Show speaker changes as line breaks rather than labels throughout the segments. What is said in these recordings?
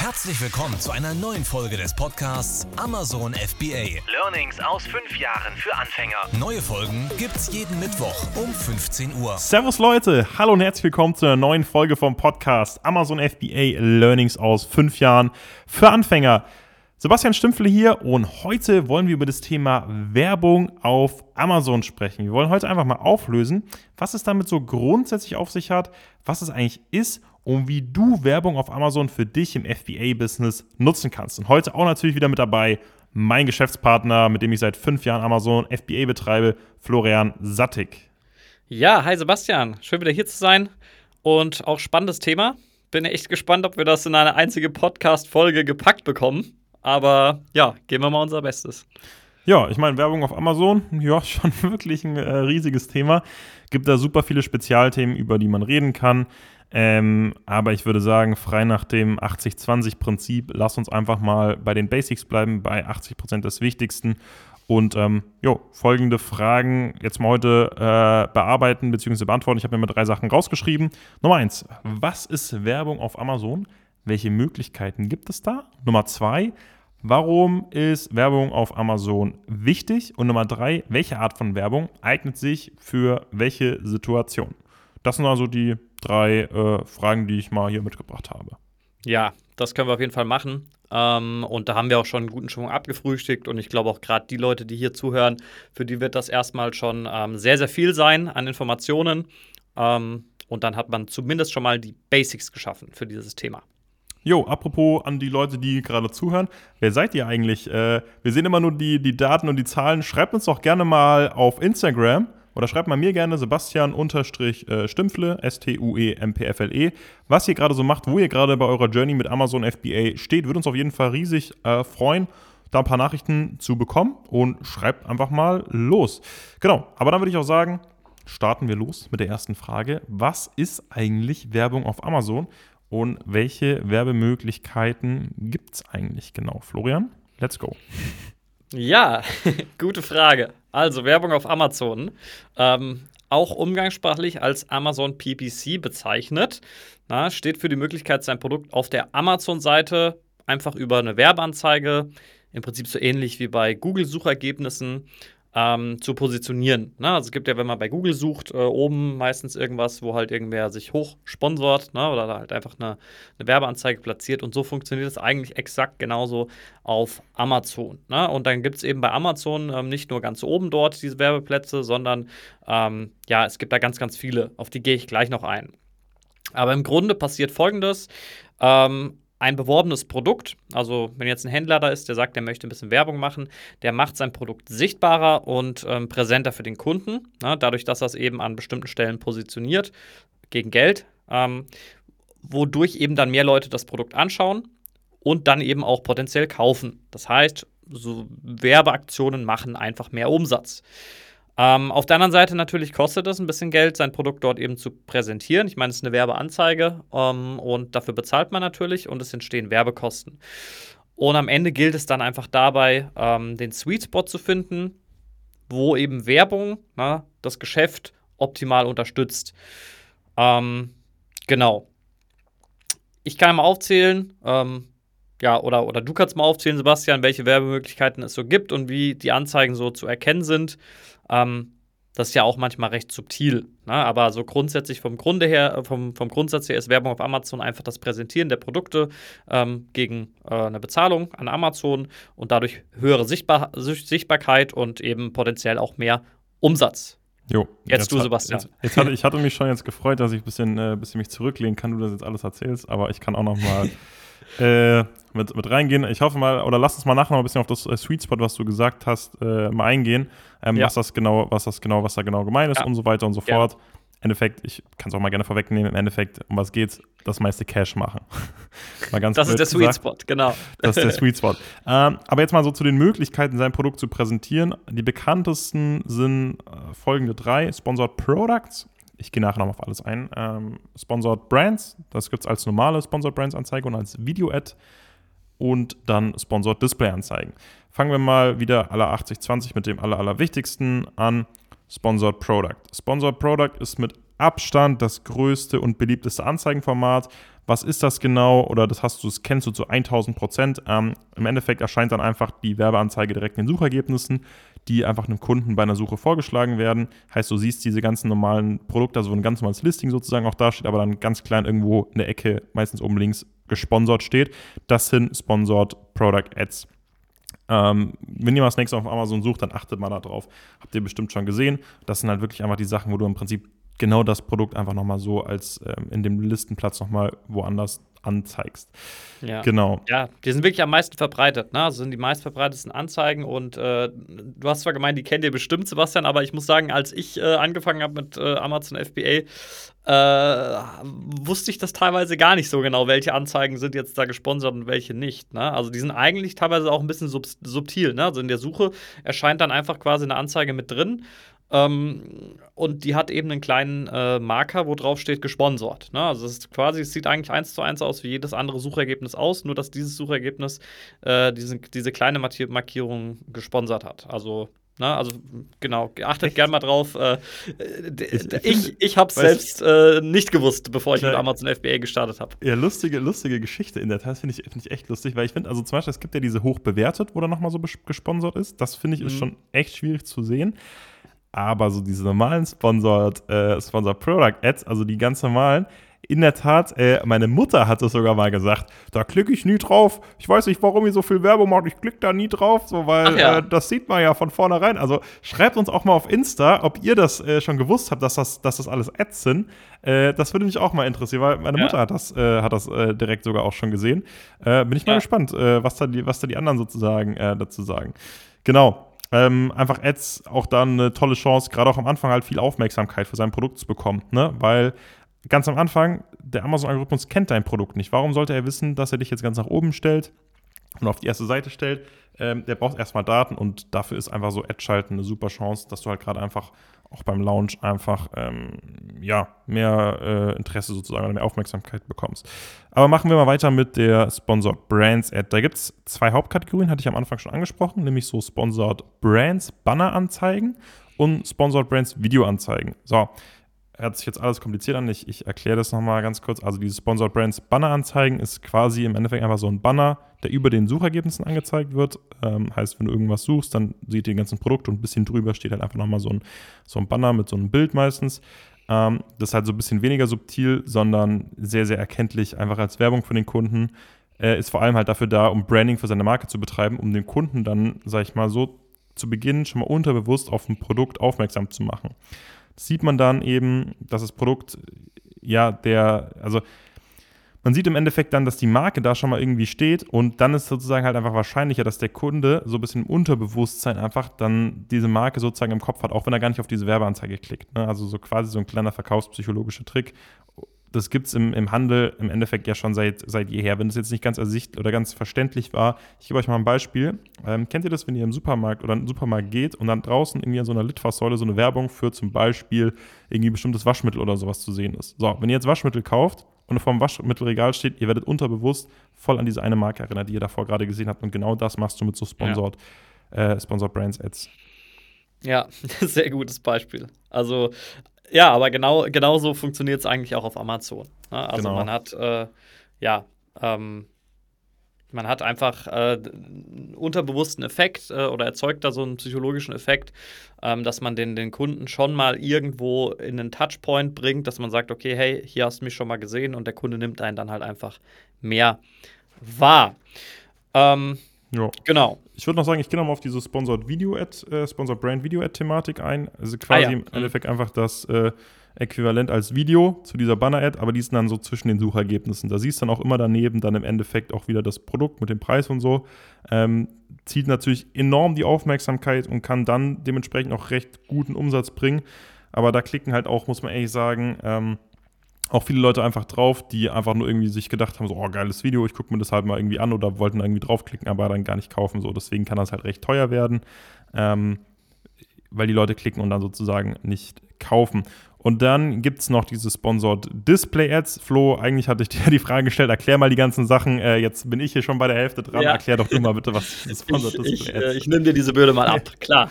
Herzlich willkommen zu einer neuen Folge des Podcasts Amazon FBA.
Learnings aus fünf Jahren für Anfänger.
Neue Folgen gibt's jeden Mittwoch um 15 Uhr.
Servus Leute, hallo und herzlich willkommen zu einer neuen Folge vom Podcast Amazon FBA Learnings aus fünf Jahren für Anfänger. Sebastian Stümpfle hier und heute wollen wir über das Thema Werbung auf Amazon sprechen. Wir wollen heute einfach mal auflösen, was es damit so grundsätzlich auf sich hat, was es eigentlich ist und wie du Werbung auf Amazon für dich im FBA-Business nutzen kannst. Und heute auch natürlich wieder mit dabei mein Geschäftspartner, mit dem ich seit fünf Jahren Amazon FBA betreibe, Florian Sattig.
Ja, hi Sebastian, schön wieder hier zu sein und auch spannendes Thema. Bin echt gespannt, ob wir das in eine einzige Podcast-Folge gepackt bekommen. Aber ja, geben wir mal unser Bestes.
Ja, ich meine, Werbung auf Amazon, ja, schon wirklich ein äh, riesiges Thema. Gibt da super viele Spezialthemen, über die man reden kann. Ähm, aber ich würde sagen, frei nach dem 80-20-Prinzip, lass uns einfach mal bei den Basics bleiben, bei 80% des Wichtigsten. Und ähm, jo, folgende Fragen jetzt mal heute äh, bearbeiten bzw. beantworten. Ich habe mir mal drei Sachen rausgeschrieben. Nummer eins, was ist Werbung auf Amazon? Welche Möglichkeiten gibt es da? Nummer zwei, warum ist Werbung auf Amazon wichtig? Und Nummer drei, welche Art von Werbung eignet sich für welche Situation? Das sind also die drei äh, Fragen, die ich mal hier mitgebracht habe.
Ja, das können wir auf jeden Fall machen. Ähm, und da haben wir auch schon einen guten Schwung abgefrühstückt. Und ich glaube auch gerade die Leute, die hier zuhören, für die wird das erstmal schon ähm, sehr, sehr viel sein an Informationen. Ähm, und dann hat man zumindest schon mal die Basics geschaffen für dieses Thema.
Jo, apropos an die Leute, die gerade zuhören, wer seid ihr eigentlich? Äh, wir sehen immer nur die, die Daten und die Zahlen. Schreibt uns doch gerne mal auf Instagram oder schreibt mal mir gerne Sebastian-Stümpfle, S-T-U-E-M-P-F-L-E, was ihr gerade so macht, wo ihr gerade bei eurer Journey mit Amazon FBA steht. Würde uns auf jeden Fall riesig äh, freuen, da ein paar Nachrichten zu bekommen und schreibt einfach mal los. Genau, aber dann würde ich auch sagen, starten wir los mit der ersten Frage. Was ist eigentlich Werbung auf Amazon und welche Werbemöglichkeiten gibt es eigentlich genau? Florian, let's go.
Ja, gute Frage. Also Werbung auf Amazon. Ähm, auch umgangssprachlich als Amazon PPC bezeichnet. Na, steht für die Möglichkeit, sein Produkt auf der Amazon-Seite einfach über eine Werbeanzeige, im Prinzip so ähnlich wie bei Google-Suchergebnissen, ähm, zu positionieren. Ne? Also es gibt ja, wenn man bei Google sucht, äh, oben meistens irgendwas, wo halt irgendwer sich hochsponsort ne? oder halt einfach eine, eine, Werbeanzeige platziert und so funktioniert es eigentlich exakt genauso auf Amazon. Ne? Und dann gibt es eben bei Amazon ähm, nicht nur ganz oben dort diese Werbeplätze, sondern ähm, ja, es gibt da ganz, ganz viele, auf die gehe ich gleich noch ein. Aber im Grunde passiert folgendes. Ähm, ein beworbenes Produkt, also wenn jetzt ein Händler da ist, der sagt, der möchte ein bisschen Werbung machen, der macht sein Produkt sichtbarer und ähm, präsenter für den Kunden, ne, dadurch, dass er es eben an bestimmten Stellen positioniert, gegen Geld, ähm, wodurch eben dann mehr Leute das Produkt anschauen und dann eben auch potenziell kaufen. Das heißt, so Werbeaktionen machen einfach mehr Umsatz. Ähm, auf der anderen Seite natürlich kostet es ein bisschen Geld, sein Produkt dort eben zu präsentieren. Ich meine, es ist eine Werbeanzeige ähm, und dafür bezahlt man natürlich und es entstehen Werbekosten. Und am Ende gilt es dann einfach dabei, ähm, den Sweet Spot zu finden, wo eben Werbung na, ne, das Geschäft optimal unterstützt. Ähm, genau. Ich kann mal aufzählen, ähm, ja, oder, oder du kannst mal aufzählen, Sebastian, welche Werbemöglichkeiten es so gibt und wie die Anzeigen so zu erkennen sind. Ähm, das ist ja auch manchmal recht subtil. Ne? Aber so grundsätzlich vom Grunde her, äh, vom, vom Grundsatz her ist Werbung auf Amazon einfach das Präsentieren der Produkte ähm, gegen äh, eine Bezahlung an Amazon und dadurch höhere Sichtbar Sichtbarkeit und eben potenziell auch mehr Umsatz.
Jo,
jetzt, jetzt du, Sebastian.
Jetzt, jetzt hatte, ich hatte mich schon jetzt gefreut, dass ich ein bisschen, äh, bisschen mich zurücklehnen kann, du das jetzt alles erzählst, aber ich kann auch noch mal äh, mit, mit reingehen. Ich hoffe mal, oder lass uns mal nachher noch ein bisschen auf das äh, Sweet Spot, was du gesagt hast, äh, mal eingehen, ähm, ja. was das genau, was das genau, was da genau gemeint ist ja. und so weiter und so fort. Ja. Endeffekt, ich kann es auch mal gerne vorwegnehmen, im Endeffekt, um was geht's? Das meiste Cash machen.
mal ganz das ist der Sweet Spot, genau.
Das ist der Sweet Spot. ähm, aber jetzt mal so zu den Möglichkeiten, sein Produkt zu präsentieren. Die bekanntesten sind äh, folgende drei: Sponsored Products, ich gehe nachher noch auf alles ein. Ähm, Sponsored Brands, das gibt es als normale Sponsored Brands Anzeige und als Video-Ad und dann Sponsored Display Anzeigen. Fangen wir mal wieder alle 80-20 mit dem aller, allerwichtigsten an. Sponsored Product. Sponsored Product ist mit Abstand das größte und beliebteste Anzeigenformat, was ist das genau oder das hast du, das kennst du zu 1000 Prozent. Ähm, Im Endeffekt erscheint dann einfach die Werbeanzeige direkt in den Suchergebnissen, die einfach einem Kunden bei einer Suche vorgeschlagen werden. Heißt, du siehst diese ganzen normalen Produkte, also ein ganz normales Listing sozusagen auch da steht, aber dann ganz klein irgendwo in der Ecke, meistens oben links, gesponsert steht. Das sind Sponsored Product Ads. Ähm, wenn ihr mal das nächste auf Amazon sucht, dann achtet mal da drauf. Habt ihr bestimmt schon gesehen. Das sind halt wirklich einfach die Sachen, wo du im Prinzip genau das Produkt einfach nochmal so als ähm, in dem Listenplatz nochmal woanders anzeigst.
Ja.
Genau.
Ja, die sind wirklich am meisten verbreitet, ne? Also sind die meistverbreitetsten Anzeigen und äh, du hast zwar gemeint, die kennt ihr bestimmt, Sebastian, aber ich muss sagen, als ich äh, angefangen habe mit äh, Amazon FBA, äh, wusste ich das teilweise gar nicht so genau, welche Anzeigen sind jetzt da gesponsert und welche nicht. Ne? Also die sind eigentlich teilweise auch ein bisschen sub subtil. Ne? Also in der Suche erscheint dann einfach quasi eine Anzeige mit drin ähm, und die hat eben einen kleinen äh, Marker, wo drauf steht gesponsert. Ne? Also es ist quasi, es sieht eigentlich eins zu eins aus wie jedes andere Suchergebnis aus, nur dass dieses Suchergebnis äh, diese, diese kleine Markierung gesponsert hat. Also Ne, also genau, achtet gerne mal drauf. Äh, ich ich habe es selbst äh, nicht gewusst, bevor ich mit Amazon FBA gestartet habe.
Ja, lustige, lustige Geschichte in der Tat, finde ich, find ich echt lustig, weil ich finde, also zum Beispiel, es gibt ja diese hoch bewertet, wo dann nochmal so gesponsert ist. Das finde ich ist mhm. schon echt schwierig zu sehen. Aber so diese normalen Sponsored, äh, Sponsored Product Ads, also die ganz normalen, in der Tat, äh, meine Mutter hat es sogar mal gesagt, da klicke ich nie drauf. Ich weiß nicht, warum ihr so viel Werbung macht, ich klicke da nie drauf, so, weil ja. äh, das sieht man ja von vornherein. Also schreibt uns auch mal auf Insta, ob ihr das äh, schon gewusst habt, dass das, dass das alles Ads sind. Äh, das würde mich auch mal interessieren, weil meine ja. Mutter hat das, äh, hat das äh, direkt sogar auch schon gesehen. bin ich mal ja. gespannt, was, da die, was da die anderen sozusagen dazu sagen. Genau. Ähm, einfach Ads auch dann eine tolle Chance, gerade auch am Anfang halt viel Aufmerksamkeit für sein Produkt zu bekommen, ne? Weil ganz am Anfang, der Amazon-Algorithmus kennt dein Produkt nicht. Warum sollte er wissen, dass er dich jetzt ganz nach oben stellt und auf die erste Seite stellt? Ähm, der braucht erstmal Daten und dafür ist einfach so Ad-Schalten eine super Chance, dass du halt gerade einfach auch beim Launch einfach ähm, ja, mehr äh, Interesse sozusagen oder mehr Aufmerksamkeit bekommst. Aber machen wir mal weiter mit der Sponsored Brands Ad. Da gibt es zwei Hauptkategorien, hatte ich am Anfang schon angesprochen, nämlich so Sponsored Brands Banner-Anzeigen und Sponsored Brands Video-Anzeigen. So, hört sich jetzt alles kompliziert an. Ich, ich erkläre das nochmal ganz kurz. Also diese Sponsored Brands Banner-Anzeigen ist quasi im Endeffekt einfach so ein Banner, der über den Suchergebnissen angezeigt wird. Ähm, heißt, wenn du irgendwas suchst, dann sieht ihr die ganzen Produkte und ein bisschen drüber steht halt einfach nochmal so ein, so ein Banner mit so einem Bild meistens. Ähm, das ist halt so ein bisschen weniger subtil, sondern sehr, sehr erkenntlich, einfach als Werbung für den Kunden. Äh, ist vor allem halt dafür da, um Branding für seine Marke zu betreiben, um den Kunden dann, sag ich mal, so zu Beginn schon mal unterbewusst auf ein Produkt aufmerksam zu machen sieht man dann eben, dass das Produkt, ja, der, also man sieht im Endeffekt dann, dass die Marke da schon mal irgendwie steht und dann ist sozusagen halt einfach wahrscheinlicher, dass der Kunde so ein bisschen im Unterbewusstsein einfach dann diese Marke sozusagen im Kopf hat, auch wenn er gar nicht auf diese Werbeanzeige klickt. Ne? Also so quasi so ein kleiner verkaufspsychologischer Trick, das gibt es im, im Handel im Endeffekt ja schon seit, seit jeher. Wenn es jetzt nicht ganz ersichtlich oder ganz verständlich war, ich gebe euch mal ein Beispiel. Ähm, kennt ihr das, wenn ihr im Supermarkt oder in den Supermarkt geht und dann draußen irgendwie an so einer Litfaßsäule so eine Werbung für zum Beispiel irgendwie bestimmtes Waschmittel oder sowas zu sehen ist? So, wenn ihr jetzt Waschmittel kauft und vor dem Waschmittelregal steht, ihr werdet unterbewusst voll an diese eine Marke erinnert, die ihr davor gerade gesehen habt. Und genau das machst du mit so Sponsored, ja. äh, Sponsored Brands Ads.
Ja, sehr gutes Beispiel. Also ja, aber genau, genau so funktioniert es eigentlich auch auf Amazon. Ne? Also genau. man hat, äh, ja, ähm, man hat einfach äh, einen unterbewussten Effekt äh, oder erzeugt da so einen psychologischen Effekt, ähm, dass man den, den Kunden schon mal irgendwo in einen Touchpoint bringt, dass man sagt, okay, hey, hier hast du mich schon mal gesehen und der Kunde nimmt einen dann halt einfach mehr wahr. Ähm,
ja.
Genau.
Ich würde noch sagen, ich gehe nochmal auf diese Sponsored Video Ad, äh, Sponsored Brand Video Ad Thematik ein. Also quasi ah, ja. im Endeffekt mhm. einfach das äh, Äquivalent als Video zu dieser Banner Ad, aber die sind dann so zwischen den Suchergebnissen. Da siehst du dann auch immer daneben dann im Endeffekt auch wieder das Produkt mit dem Preis und so. Ähm, zieht natürlich enorm die Aufmerksamkeit und kann dann dementsprechend auch recht guten Umsatz bringen. Aber da klicken halt auch, muss man ehrlich sagen, ähm, auch viele Leute einfach drauf, die einfach nur irgendwie sich gedacht haben, so, oh, geiles Video, ich gucke mir das halt mal irgendwie an oder wollten irgendwie draufklicken, aber dann gar nicht kaufen. So, deswegen kann das halt recht teuer werden, ähm, weil die Leute klicken und dann sozusagen nicht kaufen. Und dann gibt es noch diese Sponsored Display Ads. Flo, eigentlich hatte ich dir die Frage gestellt, erklär mal die ganzen Sachen. Äh, jetzt bin ich hier schon bei der Hälfte dran. Ja. Erklär doch du mal bitte, was
Sponsored ich, Display Ads. Ich, äh, ich nehme dir diese Bürde mal ab, klar.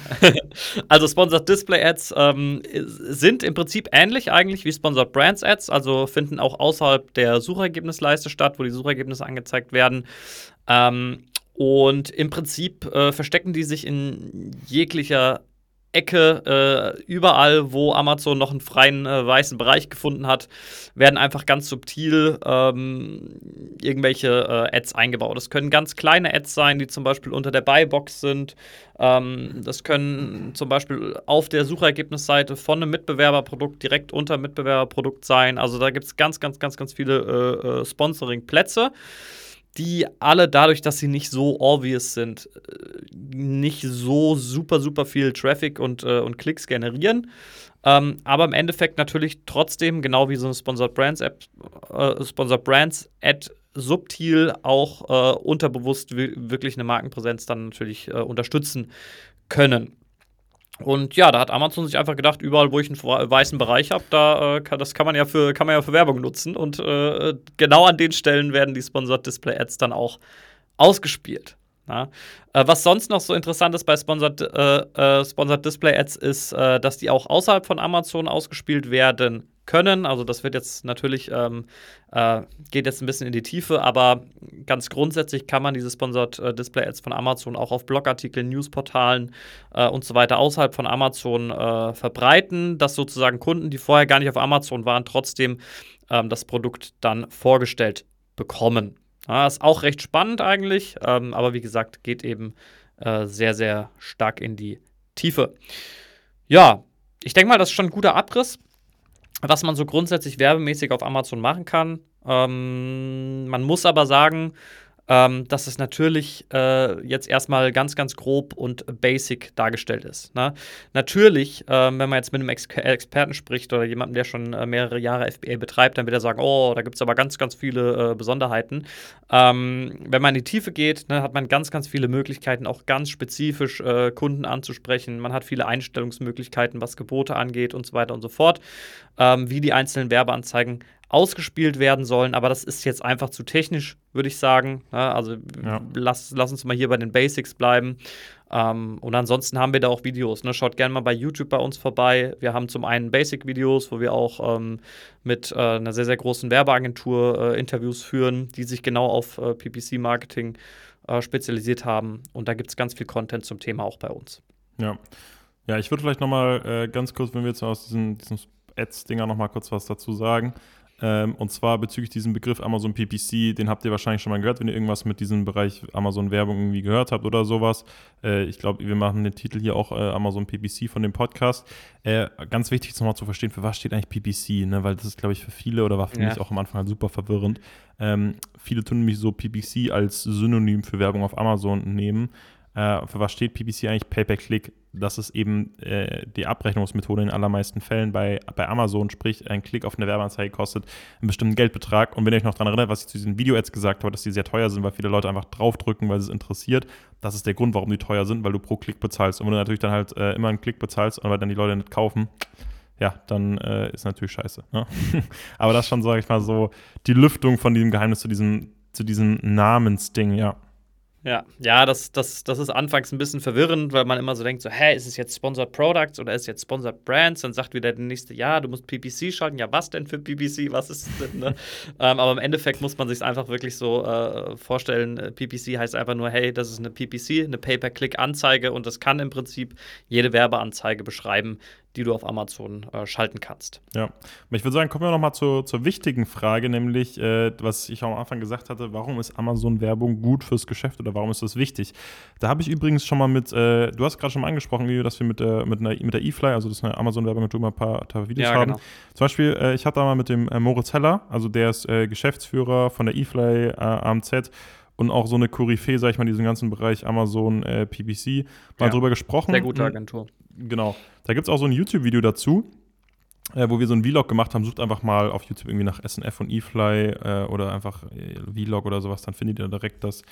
also Sponsored Display Ads ähm, sind im Prinzip ähnlich eigentlich wie Sponsored Brands Ads, also finden auch außerhalb der Suchergebnisleiste statt, wo die Suchergebnisse angezeigt werden. Ähm, und im Prinzip äh, verstecken die sich in jeglicher Ecke, äh, überall, wo Amazon noch einen freien äh, weißen Bereich gefunden hat, werden einfach ganz subtil ähm, irgendwelche äh, Ads eingebaut. Das können ganz kleine Ads sein, die zum Beispiel unter der Buy-Box sind. Ähm, das können zum Beispiel auf der Suchergebnisseite von einem Mitbewerberprodukt direkt unter Mitbewerberprodukt sein. Also da gibt es ganz, ganz, ganz, ganz viele äh, äh, Sponsoring-Plätze die alle dadurch, dass sie nicht so obvious sind, äh, nicht so super, super viel Traffic und, äh, und Klicks generieren. Ähm, aber im Endeffekt natürlich trotzdem, genau wie so eine Sponsored Brands App, äh, Sponsored Brands Ad subtil auch äh, unterbewusst wirklich eine Markenpräsenz dann natürlich äh, unterstützen können. Und ja, da hat Amazon sich einfach gedacht, überall, wo ich einen weißen Bereich habe, da äh, das kann man ja für kann man ja für Werbung nutzen. Und äh, genau an den Stellen werden die Sponsored Display Ads dann auch ausgespielt. Ja. Äh, was sonst noch so interessant ist bei Sponsored, äh, äh, Sponsored Display Ads ist, äh, dass die auch außerhalb von Amazon ausgespielt werden können. Also das wird jetzt natürlich, ähm, äh, geht jetzt ein bisschen in die Tiefe, aber ganz grundsätzlich kann man diese Sponsored äh, Display Ads von Amazon auch auf Blogartikeln, Newsportalen äh, und so weiter außerhalb von Amazon äh, verbreiten, dass sozusagen Kunden, die vorher gar nicht auf Amazon waren, trotzdem ähm, das Produkt dann vorgestellt bekommen. Ja, ist auch recht spannend eigentlich, ähm, aber wie gesagt, geht eben äh, sehr, sehr stark in die Tiefe. Ja, ich denke mal, das ist schon ein guter Abriss was man so grundsätzlich werbemäßig auf Amazon machen kann. Ähm, man muss aber sagen, ähm, dass es natürlich äh, jetzt erstmal ganz, ganz grob und basic dargestellt ist. Ne? Natürlich, äh, wenn man jetzt mit einem Ex Experten spricht oder jemandem, der schon äh, mehrere Jahre FBA betreibt, dann wird er sagen, oh, da gibt es aber ganz, ganz viele äh, Besonderheiten. Ähm, wenn man in die Tiefe geht, ne, hat man ganz, ganz viele Möglichkeiten, auch ganz spezifisch äh, Kunden anzusprechen. Man hat viele Einstellungsmöglichkeiten, was Gebote angeht und so weiter und so fort, ähm, wie die einzelnen Werbeanzeigen ausgespielt werden sollen, aber das ist jetzt einfach zu technisch, würde ich sagen. Ja, also ja. lass, lass uns mal hier bei den Basics bleiben. Ähm, und ansonsten haben wir da auch Videos. Ne? Schaut gerne mal bei YouTube bei uns vorbei. Wir haben zum einen Basic-Videos, wo wir auch ähm, mit äh, einer sehr, sehr großen Werbeagentur äh, Interviews führen, die sich genau auf äh, PPC-Marketing äh, spezialisiert haben. Und da gibt es ganz viel Content zum Thema auch bei uns.
Ja. Ja, ich würde vielleicht noch mal äh, ganz kurz, wenn wir jetzt aus diesen, diesen Ads-Dinger noch mal kurz was dazu sagen. Ähm, und zwar bezüglich diesem Begriff Amazon PPC, den habt ihr wahrscheinlich schon mal gehört, wenn ihr irgendwas mit diesem Bereich Amazon Werbung irgendwie gehört habt oder sowas. Äh, ich glaube, wir machen den Titel hier auch äh, Amazon PPC von dem Podcast. Äh, ganz wichtig, nochmal zu verstehen, für was steht eigentlich PPC, ne? weil das ist, glaube ich, für viele oder war für ja. mich auch am Anfang halt super verwirrend. Ähm, viele tun nämlich so PPC als Synonym für Werbung auf Amazon nehmen. Äh, für was steht PPC eigentlich? Pay-per-Click. Das ist eben äh, die Abrechnungsmethode in allermeisten Fällen bei, bei Amazon. Sprich, ein Klick auf eine Werbeanzeige kostet einen bestimmten Geldbetrag. Und wenn ihr euch noch daran erinnert, was ich zu diesen Video-Ads gesagt habe, dass die sehr teuer sind, weil viele Leute einfach draufdrücken, weil es interessiert. Das ist der Grund, warum die teuer sind, weil du pro Klick bezahlst. Und wenn du natürlich dann halt äh, immer einen Klick bezahlst, aber dann die Leute nicht kaufen, ja, dann äh, ist natürlich scheiße. Ne? aber das ist schon, sage ich mal, so die Lüftung von diesem Geheimnis zu diesem, zu diesem Namensding, ja.
Ja, ja, das, das, das ist anfangs ein bisschen verwirrend, weil man immer so denkt, so, hä, ist es jetzt Sponsored Products oder ist es jetzt Sponsored Brands? Dann sagt wieder der nächste, ja, du musst PPC schalten. Ja, was denn für PPC? Was ist es denn? Ne? ähm, aber im Endeffekt muss man sich einfach wirklich so äh, vorstellen, äh, PPC heißt einfach nur, hey, das ist eine PPC, eine Pay-Per-Click-Anzeige und das kann im Prinzip jede Werbeanzeige beschreiben, die du auf Amazon äh, schalten kannst.
Ja, ich würde sagen, kommen wir nochmal zur, zur wichtigen Frage, nämlich, äh, was ich auch am Anfang gesagt hatte, warum ist Amazon-Werbung gut fürs Geschäft oder warum ist das wichtig? Da habe ich übrigens schon mal mit, äh, du hast gerade schon mal angesprochen, Leo, dass wir mit, der, mit, einer, mit der eFly, also das ist eine Amazon-Werbung, mal ein paar, paar Videos ja, haben. Genau. Zum Beispiel, äh, ich hatte da mal mit dem äh, Moritz Heller, also der ist äh, Geschäftsführer von der eFly AMZ und auch so eine Koryphäe, sag ich mal, in diesem ganzen Bereich Amazon äh, PPC, mal ja, drüber gesprochen.
Sehr gute Agentur.
Genau. Da gibt es auch so ein YouTube-Video dazu, äh, wo wir so ein Vlog gemacht haben. Sucht einfach mal auf YouTube irgendwie nach SNF und eFly äh, oder einfach äh, Vlog oder sowas, dann findet ihr direkt das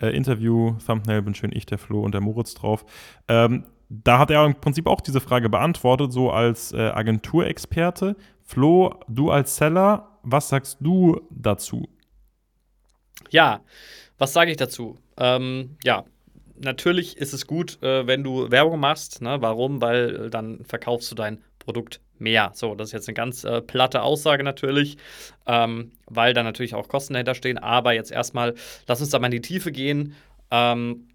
äh, Interview, Thumbnail, bin schön ich, der Flo und der Moritz drauf. Ähm, da hat er im Prinzip auch diese Frage beantwortet, so als äh, Agenturexperte. Flo, du als Seller, was sagst du dazu?
Ja, was sage ich dazu? Ähm, ja, natürlich ist es gut, äh, wenn du Werbung machst. Ne? Warum? Weil äh, dann verkaufst du dein Produkt mehr. So, das ist jetzt eine ganz äh, platte Aussage natürlich, ähm, weil da natürlich auch Kosten dahinter stehen. Aber jetzt erstmal, lass uns da mal in die Tiefe gehen. Ähm,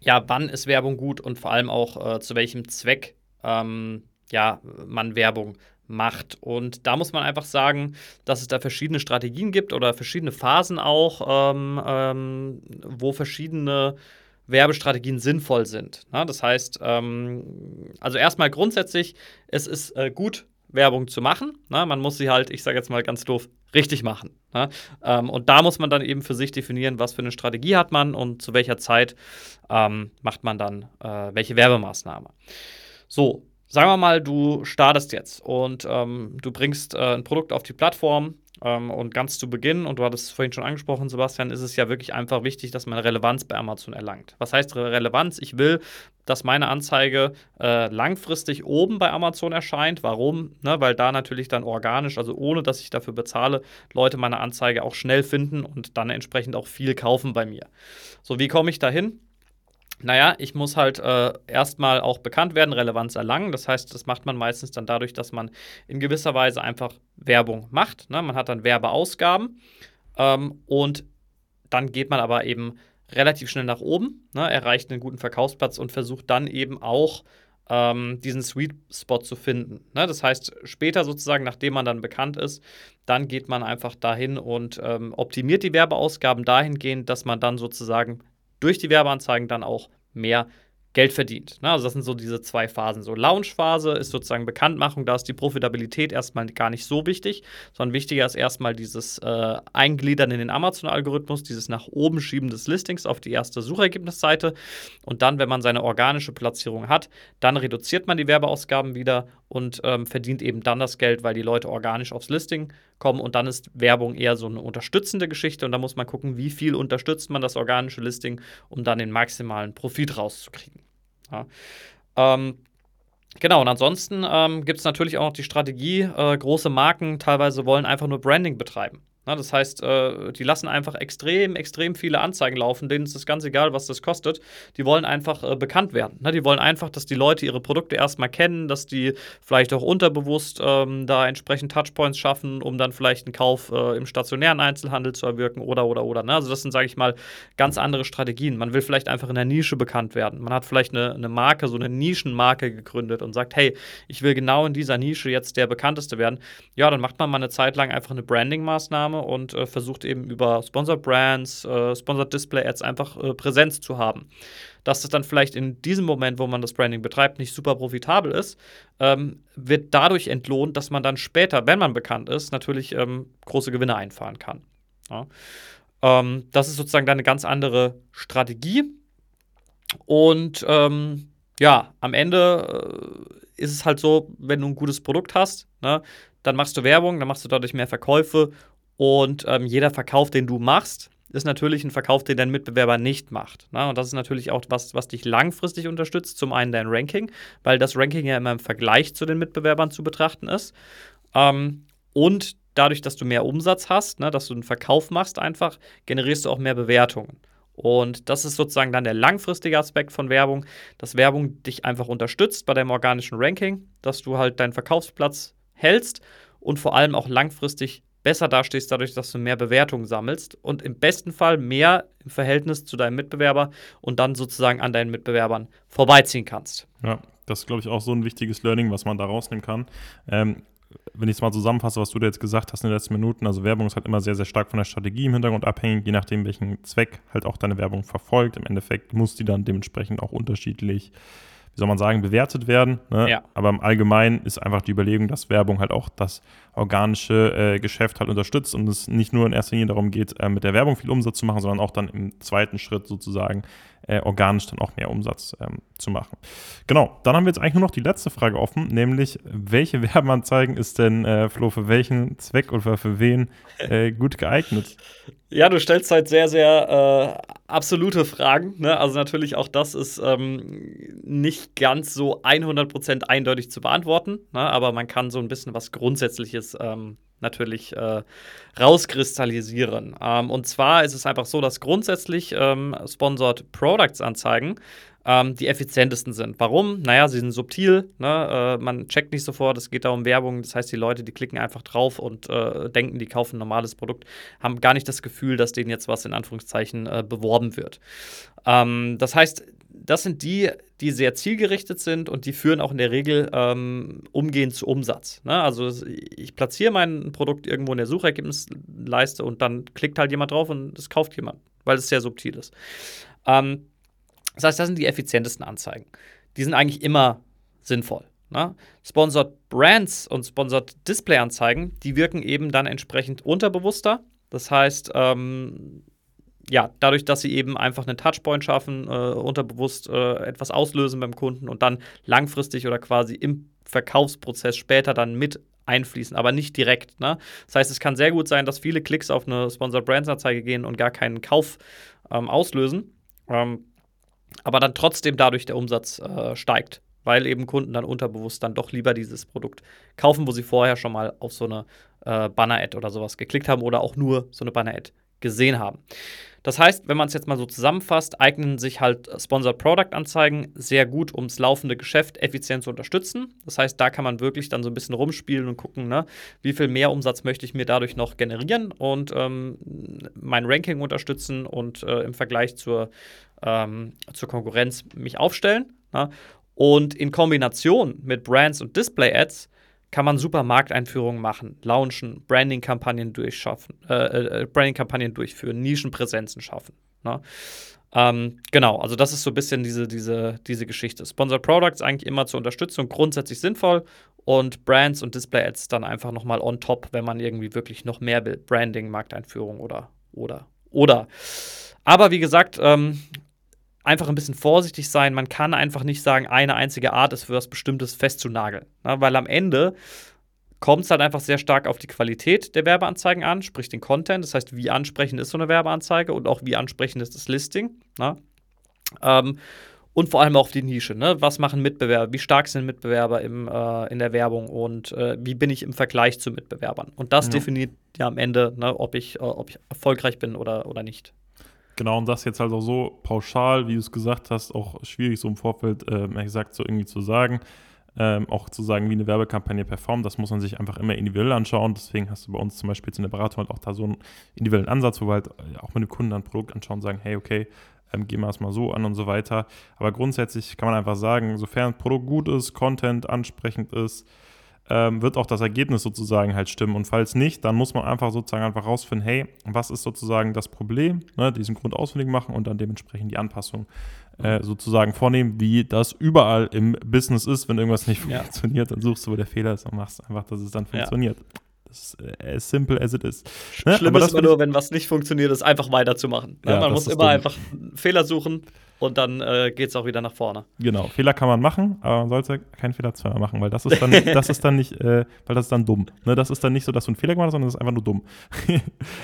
ja, wann ist Werbung gut und vor allem auch äh, zu welchem Zweck ähm, ja, man Werbung macht. Und da muss man einfach sagen, dass es da verschiedene Strategien gibt oder verschiedene Phasen auch, ähm, ähm, wo verschiedene Werbestrategien sinnvoll sind. Na, das heißt, ähm, also erstmal grundsätzlich, es ist äh, gut, Werbung zu machen. Na, man muss sie halt, ich sage jetzt mal ganz doof, richtig machen. Ähm, und da muss man dann eben für sich definieren, was für eine Strategie hat man und zu welcher Zeit ähm, macht man dann äh, welche Werbemaßnahme. So, sagen wir mal, du startest jetzt und ähm, du bringst äh, ein Produkt auf die Plattform ähm, und ganz zu Beginn, und du hattest es vorhin schon angesprochen, Sebastian, ist es ja wirklich einfach wichtig, dass man Relevanz bei Amazon erlangt. Was heißt Relevanz? Ich will, dass meine Anzeige äh, langfristig oben bei Amazon erscheint. Warum? Ne, weil da natürlich dann organisch, also ohne dass ich dafür bezahle, Leute meine Anzeige auch schnell finden und dann entsprechend auch viel kaufen bei mir. So, wie komme ich dahin? Naja, ich muss halt äh, erstmal auch bekannt werden, Relevanz erlangen. Das heißt, das macht man meistens dann dadurch, dass man in gewisser Weise einfach Werbung macht. Ne? Man hat dann Werbeausgaben ähm, und dann geht man aber eben relativ schnell nach oben, ne? erreicht einen guten Verkaufsplatz und versucht dann eben auch ähm, diesen Sweet Spot zu finden. Ne? Das heißt, später sozusagen, nachdem man dann bekannt ist, dann geht man einfach dahin und ähm, optimiert die Werbeausgaben dahingehend, dass man dann sozusagen durch die Werbeanzeigen dann auch mehr Geld verdient. Ne? Also das sind so diese zwei Phasen. So Launch-Phase ist sozusagen Bekanntmachung, da ist die Profitabilität erstmal gar nicht so wichtig, sondern wichtiger ist erstmal dieses äh, Eingliedern in den Amazon-Algorithmus, dieses nach oben schieben des Listings auf die erste Suchergebnisseite. Und dann, wenn man seine organische Platzierung hat, dann reduziert man die Werbeausgaben wieder und ähm, verdient eben dann das Geld, weil die Leute organisch aufs Listing kommen. Und dann ist Werbung eher so eine unterstützende Geschichte und da muss man gucken, wie viel unterstützt man das organische Listing, um dann den maximalen Profit rauszukriegen. Ja. Ähm, Genau, und ansonsten ähm, gibt es natürlich auch noch die Strategie, äh, große Marken teilweise wollen einfach nur Branding betreiben. Na, das heißt, äh, die lassen einfach extrem, extrem viele Anzeigen laufen, denen ist es ganz egal, was das kostet. Die wollen einfach äh, bekannt werden. Ne? Die wollen einfach, dass die Leute ihre Produkte erstmal kennen, dass die vielleicht auch unterbewusst ähm, da entsprechend Touchpoints schaffen, um dann vielleicht einen Kauf äh, im stationären Einzelhandel zu erwirken oder, oder, oder. Ne? Also, das sind, sage ich mal, ganz andere Strategien. Man will vielleicht einfach in der Nische bekannt werden. Man hat vielleicht eine, eine Marke, so eine Nischenmarke gegründet und sagt, hey, ich will genau in dieser Nische jetzt der bekannteste werden. Ja, dann macht man mal eine Zeit lang einfach eine Branding-Maßnahme und äh, versucht eben über Sponsored Brands, äh, Sponsored Display Ads einfach äh, Präsenz zu haben. Dass das dann vielleicht in diesem Moment, wo man das Branding betreibt, nicht super profitabel ist, ähm, wird dadurch entlohnt, dass man dann später, wenn man bekannt ist, natürlich ähm, große Gewinne einfahren kann. Ja. Ähm, das ist sozusagen dann eine ganz andere Strategie. Und ähm, ja, am Ende äh, ist es halt so, wenn du ein gutes Produkt hast, ne, dann machst du Werbung, dann machst du dadurch mehr Verkäufe und ähm, jeder Verkauf, den du machst, ist natürlich ein Verkauf, den dein Mitbewerber nicht macht. Ne? Und das ist natürlich auch was, was dich langfristig unterstützt. Zum einen dein Ranking, weil das Ranking ja immer im Vergleich zu den Mitbewerbern zu betrachten ist. Ähm, und dadurch, dass du mehr Umsatz hast, ne, dass du einen Verkauf machst, einfach generierst du auch mehr Bewertungen. Und das ist sozusagen dann der langfristige Aspekt von Werbung, dass Werbung dich einfach unterstützt bei deinem organischen Ranking, dass du halt deinen Verkaufsplatz hältst und vor allem auch langfristig besser dastehst dadurch, dass du mehr Bewertungen sammelst und im besten Fall mehr im Verhältnis zu deinem Mitbewerber und dann sozusagen an deinen Mitbewerbern vorbeiziehen kannst.
Ja, das ist, glaube ich, auch so ein wichtiges Learning, was man da rausnehmen kann. Ähm, wenn ich es mal zusammenfasse, was du da jetzt gesagt hast in den letzten Minuten, also Werbung ist halt immer sehr, sehr stark von der Strategie im Hintergrund abhängig, je nachdem, welchen Zweck halt auch deine Werbung verfolgt. Im Endeffekt muss die dann dementsprechend auch unterschiedlich wie soll man sagen, bewertet werden. Ne? Ja. Aber im Allgemeinen ist einfach die Überlegung, dass Werbung halt auch das organische äh, Geschäft halt unterstützt und es nicht nur in erster Linie darum geht, äh, mit der Werbung viel Umsatz zu machen, sondern auch dann im zweiten Schritt sozusagen äh, organisch dann auch mehr Umsatz ähm, zu machen. Genau, dann haben wir jetzt eigentlich nur noch die letzte Frage offen, nämlich welche Werbeanzeigen ist denn, äh, Flo, für welchen Zweck oder für wen äh, gut geeignet?
Ja, du stellst halt sehr, sehr äh, absolute Fragen. Ne? Also natürlich auch das ist ähm, nicht ganz so 100% eindeutig zu beantworten, ne? aber man kann so ein bisschen was Grundsätzliches ähm, natürlich äh, rauskristallisieren. Ähm, und zwar ist es einfach so, dass grundsätzlich ähm, Sponsored Products Anzeigen ähm, die effizientesten sind. Warum? Naja, sie sind subtil, ne? äh, man checkt nicht sofort, es geht da um Werbung, das heißt, die Leute, die klicken einfach drauf und äh, denken, die kaufen ein normales Produkt, haben gar nicht das Gefühl, dass denen jetzt was in Anführungszeichen äh, beworben wird. Ähm, das heißt, das sind die, die sehr zielgerichtet sind und die führen auch in der Regel ähm, umgehend zu Umsatz. Ne? Also ich platziere mein Produkt irgendwo in der Suchergebnisleiste und dann klickt halt jemand drauf und es kauft jemand, weil es sehr subtil ist. Ähm, das heißt, das sind die effizientesten Anzeigen. Die sind eigentlich immer sinnvoll. Ne? Sponsored Brands und Sponsored Display-Anzeigen, die wirken eben dann entsprechend unterbewusster. Das heißt, ähm, ja, dadurch, dass sie eben einfach einen Touchpoint schaffen, äh, unterbewusst äh, etwas auslösen beim Kunden und dann langfristig oder quasi im Verkaufsprozess später dann mit einfließen, aber nicht direkt. Ne? Das heißt, es kann sehr gut sein, dass viele Klicks auf eine Sponsored Brands Anzeige gehen und gar keinen Kauf ähm, auslösen, ähm, aber dann trotzdem dadurch der Umsatz äh, steigt, weil eben Kunden dann unterbewusst dann doch lieber dieses Produkt kaufen, wo sie vorher schon mal auf so eine äh, Banner-Ad oder sowas geklickt haben oder auch nur so eine Banner-Ad gesehen haben. Das heißt, wenn man es jetzt mal so zusammenfasst, eignen sich halt Sponsored Product Anzeigen sehr gut, um das laufende Geschäft effizient zu unterstützen. Das heißt, da kann man wirklich dann so ein bisschen rumspielen und gucken, ne, wie viel mehr Umsatz möchte ich mir dadurch noch generieren und ähm, mein Ranking unterstützen und äh, im Vergleich zur, ähm, zur Konkurrenz mich aufstellen. Ne? Und in Kombination mit Brands und Display Ads kann man super Markteinführungen machen, launchen, Branding-Kampagnen durchschaffen, äh, äh, Branding-Kampagnen durchführen, Nischenpräsenzen schaffen. Ne? Ähm, genau, also das ist so ein bisschen diese, diese, diese Geschichte. Sponsored Products eigentlich immer zur Unterstützung grundsätzlich sinnvoll und Brands und Display-Ads dann einfach nochmal on top, wenn man irgendwie wirklich noch mehr will. Branding, Markteinführung oder, oder, oder. Aber wie gesagt, ähm, einfach ein bisschen vorsichtig sein. Man kann einfach nicht sagen, eine einzige Art ist für was Bestimmtes festzunageln. Na, weil am Ende kommt es halt einfach sehr stark auf die Qualität der Werbeanzeigen an, sprich den Content. Das heißt, wie ansprechend ist so eine Werbeanzeige und auch wie ansprechend ist das Listing. Ähm, und vor allem auch auf die Nische. Ne? Was machen Mitbewerber? Wie stark sind Mitbewerber im, äh, in der Werbung und äh, wie bin ich im Vergleich zu Mitbewerbern? Und das ja. definiert ja am Ende, ne, ob, ich, äh, ob ich erfolgreich bin oder, oder nicht.
Genau, und das jetzt halt auch so pauschal, wie du es gesagt hast, auch schwierig so im Vorfeld, äh, gesagt, so irgendwie zu sagen. Ähm, auch zu sagen, wie eine Werbekampagne performt, das muss man sich einfach immer individuell anschauen. Deswegen hast du bei uns zum Beispiel jetzt in der Beratung halt auch da so einen individuellen Ansatz, wo wir halt äh, auch mit dem Kunden ein Produkt anschauen und sagen, hey, okay, ähm, gehen wir es mal so an und so weiter. Aber grundsätzlich kann man einfach sagen, sofern ein Produkt gut ist, Content ansprechend ist, ähm, wird auch das Ergebnis sozusagen halt stimmen. Und falls nicht, dann muss man einfach sozusagen einfach rausfinden, hey, was ist sozusagen das Problem, ne, diesen Grund ausfindig machen und dann dementsprechend die Anpassung äh, sozusagen vornehmen, wie das überall im Business ist. Wenn irgendwas nicht ja. funktioniert, dann suchst du, wo der Fehler ist und machst einfach, dass es dann funktioniert. Ja. Das ist äh, as simple as it is.
Ne? Schlimm Aber ist immer nur, wenn was nicht funktioniert, ist einfach weiterzumachen. Ne? Ja, Man muss immer dumm. einfach Fehler suchen, und dann äh, geht es auch wieder nach vorne.
Genau, Fehler kann man machen, aber man sollte keinen Fehler zweimal machen, weil das ist dann, das ist dann nicht, äh, weil das ist dann dumm. Ne, das ist dann nicht so, dass du einen Fehler gemacht hast, sondern das ist einfach nur dumm.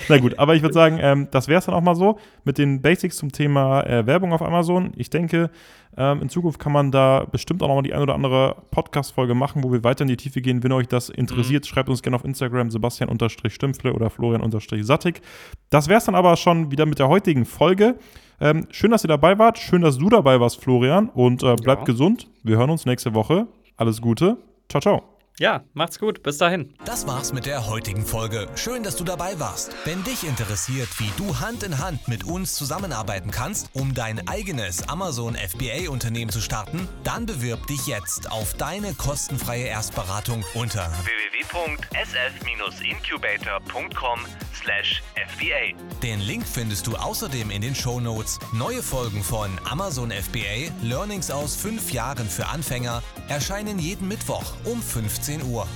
Na gut, aber ich würde sagen, ähm, das wäre es dann auch mal so mit den Basics zum Thema äh, Werbung auf Amazon. Ich denke, ähm, in Zukunft kann man da bestimmt auch noch mal die ein oder andere Podcast-Folge machen, wo wir weiter in die Tiefe gehen. Wenn euch das interessiert, mhm. schreibt uns gerne auf Instagram Sebastian-Stümpfle oder Florian-Sattig. Das wäre es dann aber schon wieder mit der heutigen Folge. Ähm, schön, dass ihr dabei wart. Schön, dass du dabei warst, Florian. Und äh, bleibt ja. gesund. Wir hören uns nächste Woche. Alles Gute. Ciao, ciao.
Ja, macht's gut. Bis dahin.
Das war's mit der heutigen Folge. Schön, dass du dabei warst. Wenn dich interessiert, wie du Hand in Hand mit uns zusammenarbeiten kannst, um dein eigenes Amazon FBA Unternehmen zu starten, dann bewirb dich jetzt auf deine kostenfreie Erstberatung unter www.sf-incubator.com/fba. Den Link findest du außerdem in den Show Notes. Neue Folgen von Amazon FBA Learnings aus fünf Jahren für Anfänger erscheinen jeden Mittwoch um 15 Uhr.